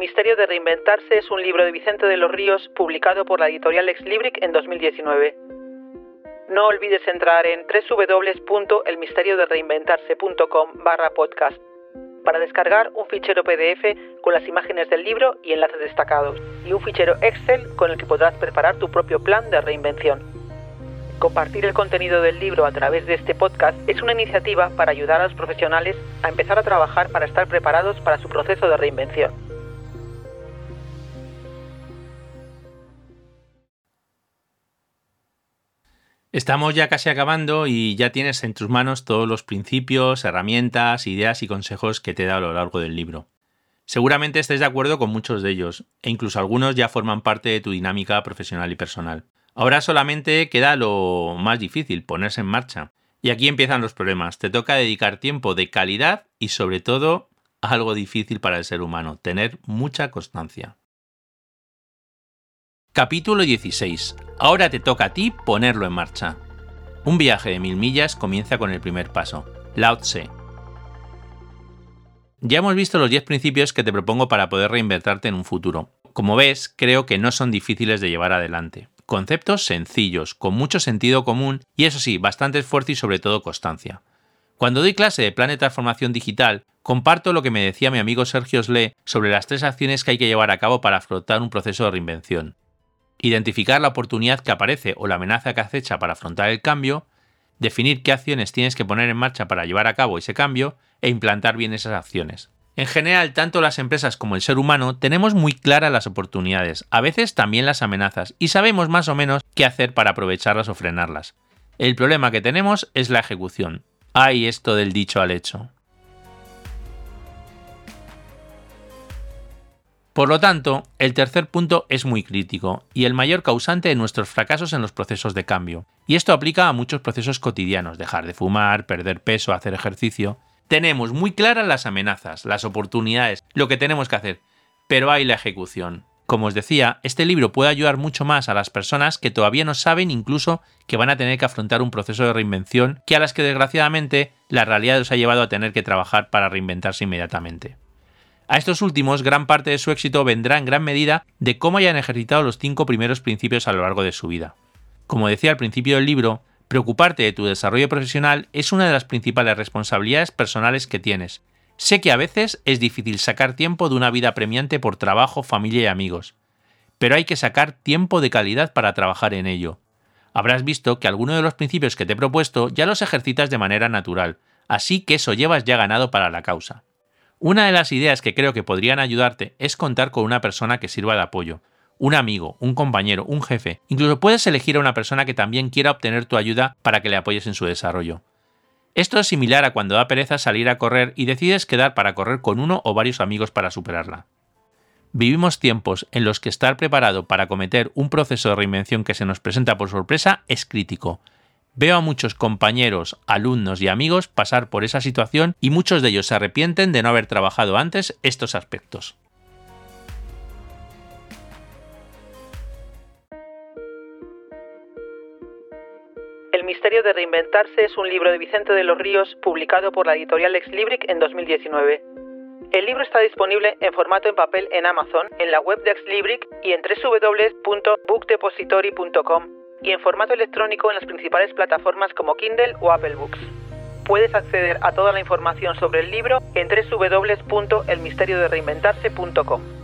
misterio de reinventarse es un libro de Vicente de los Ríos publicado por la editorial Ex Libric en 2019. No olvides entrar en www.elmisteriodereinventarse.com barra podcast para descargar un fichero PDF con las imágenes del libro y enlaces destacados y un fichero Excel con el que podrás preparar tu propio plan de reinvención. Compartir el contenido del libro a través de este podcast es una iniciativa para ayudar a los profesionales a empezar a trabajar para estar preparados para su proceso de reinvención. Estamos ya casi acabando y ya tienes en tus manos todos los principios, herramientas, ideas y consejos que te da a lo largo del libro. Seguramente estés de acuerdo con muchos de ellos, e incluso algunos ya forman parte de tu dinámica profesional y personal. Ahora solamente queda lo más difícil, ponerse en marcha. Y aquí empiezan los problemas. Te toca dedicar tiempo de calidad y sobre todo algo difícil para el ser humano, tener mucha constancia. Capítulo 16. Ahora te toca a ti ponerlo en marcha. Un viaje de mil millas comienza con el primer paso, Lao Tse. Ya hemos visto los 10 principios que te propongo para poder reinvertirte en un futuro. Como ves, creo que no son difíciles de llevar adelante. Conceptos sencillos, con mucho sentido común y eso sí, bastante esfuerzo y sobre todo constancia. Cuando doy clase de plan de transformación digital, comparto lo que me decía mi amigo Sergio Sle sobre las tres acciones que hay que llevar a cabo para afrontar un proceso de reinvención identificar la oportunidad que aparece o la amenaza que acecha para afrontar el cambio, definir qué acciones tienes que poner en marcha para llevar a cabo ese cambio e implantar bien esas acciones. En general, tanto las empresas como el ser humano tenemos muy claras las oportunidades, a veces también las amenazas, y sabemos más o menos qué hacer para aprovecharlas o frenarlas. El problema que tenemos es la ejecución. Hay esto del dicho al hecho. Por lo tanto, el tercer punto es muy crítico y el mayor causante de nuestros fracasos en los procesos de cambio. Y esto aplica a muchos procesos cotidianos, dejar de fumar, perder peso, hacer ejercicio. Tenemos muy claras las amenazas, las oportunidades, lo que tenemos que hacer, pero hay la ejecución. Como os decía, este libro puede ayudar mucho más a las personas que todavía no saben incluso que van a tener que afrontar un proceso de reinvención que a las que desgraciadamente la realidad los ha llevado a tener que trabajar para reinventarse inmediatamente. A estos últimos, gran parte de su éxito vendrá en gran medida de cómo hayan ejercitado los cinco primeros principios a lo largo de su vida. Como decía al principio del libro, preocuparte de tu desarrollo profesional es una de las principales responsabilidades personales que tienes. Sé que a veces es difícil sacar tiempo de una vida premiante por trabajo, familia y amigos, pero hay que sacar tiempo de calidad para trabajar en ello. Habrás visto que algunos de los principios que te he propuesto ya los ejercitas de manera natural, así que eso llevas ya ganado para la causa. Una de las ideas que creo que podrían ayudarte es contar con una persona que sirva de apoyo, un amigo, un compañero, un jefe. Incluso puedes elegir a una persona que también quiera obtener tu ayuda para que le apoyes en su desarrollo. Esto es similar a cuando da pereza salir a correr y decides quedar para correr con uno o varios amigos para superarla. Vivimos tiempos en los que estar preparado para cometer un proceso de reinvención que se nos presenta por sorpresa es crítico, Veo a muchos compañeros, alumnos y amigos pasar por esa situación y muchos de ellos se arrepienten de no haber trabajado antes estos aspectos. El misterio de reinventarse es un libro de Vicente de los Ríos publicado por la editorial Ex Libric en 2019. El libro está disponible en formato en papel en Amazon, en la web de Ex Libric y en www.bookdepository.com y en formato electrónico en las principales plataformas como Kindle o Apple Books. Puedes acceder a toda la información sobre el libro en www.elmisteriodereinventarse.com.